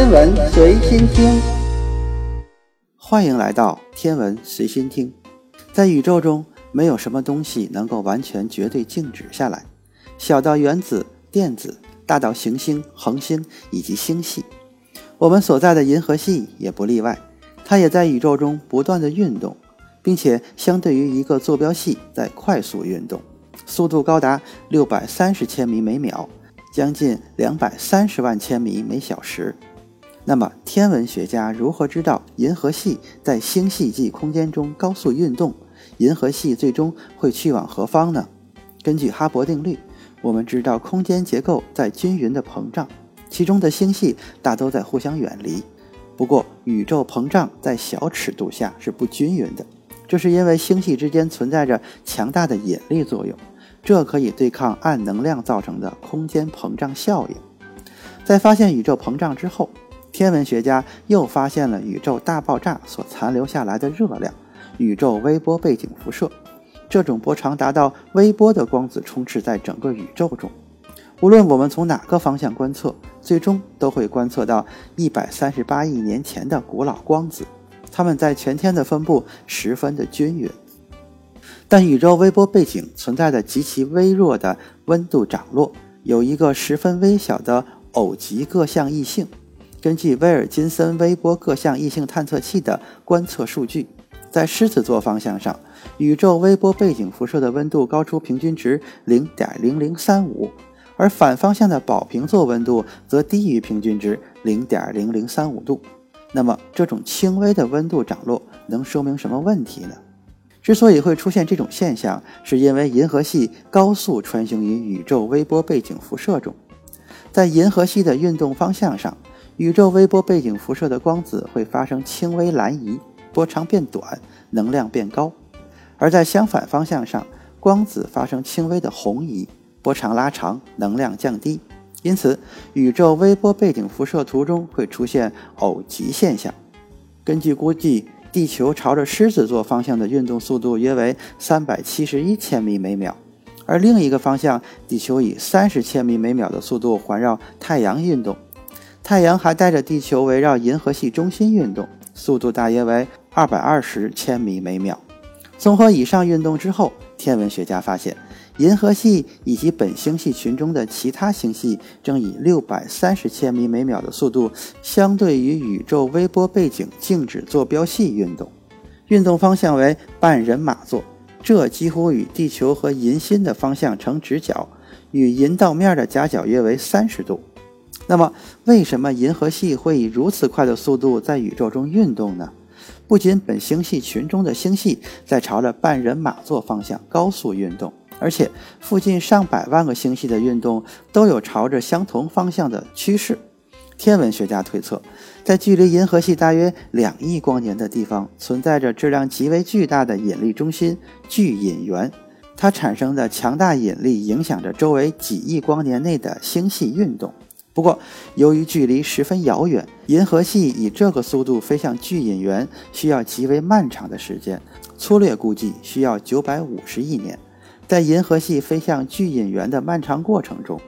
天文随心听，欢迎来到天文随心听。在宇宙中，没有什么东西能够完全绝对静止下来，小到原子、电子，大到行星、恒星以及星系。我们所在的银河系也不例外，它也在宇宙中不断的运动，并且相对于一个坐标系在快速运动，速度高达六百三十千米每秒。将近两百三十万千米每小时。那么，天文学家如何知道银河系在星系际空间中高速运动？银河系最终会去往何方呢？根据哈勃定律，我们知道空间结构在均匀的膨胀，其中的星系大都在互相远离。不过，宇宙膨胀在小尺度下是不均匀的，这是因为星系之间存在着强大的引力作用。这可以对抗暗能量造成的空间膨胀效应。在发现宇宙膨胀之后，天文学家又发现了宇宙大爆炸所残留下来的热量——宇宙微波背景辐射。这种波长达到微波的光子充斥在整个宇宙中。无论我们从哪个方向观测，最终都会观测到一百三十八亿年前的古老光子。它们在全天的分布十分的均匀。但宇宙微波背景存在的极其微弱的温度涨落，有一个十分微小的偶极各项异性。根据威尔金森微波各项异性探测器的观测数据，在狮子座方向上，宇宙微波背景辐射的温度高出平均值零点零零三五，而反方向的宝瓶座温度则低于平均值零点零零三五度。那么，这种轻微的温度涨落能说明什么问题呢？之所以会出现这种现象，是因为银河系高速穿行于宇宙微波背景辐射中。在银河系的运动方向上，宇宙微波背景辐射的光子会发生轻微蓝移，波长变短，能量变高；而在相反方向上，光子发生轻微的红移，波长拉长，能量降低。因此，宇宙微波背景辐射图中会出现偶极现象。根据估计。地球朝着狮子座方向的运动速度约为三百七十一千米每秒，而另一个方向，地球以三十千米每秒的速度环绕太阳运动，太阳还带着地球围绕银河系中心运动，速度大约为二百二十千米每秒。综合以上运动之后，天文学家发现。银河系以及本星系群中的其他星系正以六百三十千米每秒的速度，相对于宇宙微波背景静止坐标系运动，运动方向为半人马座，这几乎与地球和银心的方向成直角，与银道面的夹角约为三十度。那么，为什么银河系会以如此快的速度在宇宙中运动呢？不仅本星系群中的星系在朝着半人马座方向高速运动。而且，附近上百万个星系的运动都有朝着相同方向的趋势。天文学家推测，在距离银河系大约两亿光年的地方，存在着质量极为巨大的引力中心巨引源，它产生的强大引力影响着周围几亿光年内的星系运动。不过，由于距离十分遥远，银河系以这个速度飞向巨引源需要极为漫长的时间，粗略估计需要九百五十亿年。在银河系飞向巨引源的漫长过程中，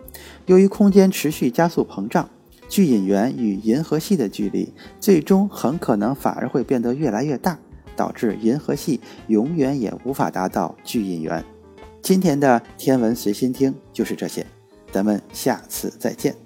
由于空间持续加速膨胀，巨引源与银河系的距离最终很可能反而会变得越来越大，导致银河系永远也无法达到巨引源。今天的天文随心听就是这些，咱们下次再见。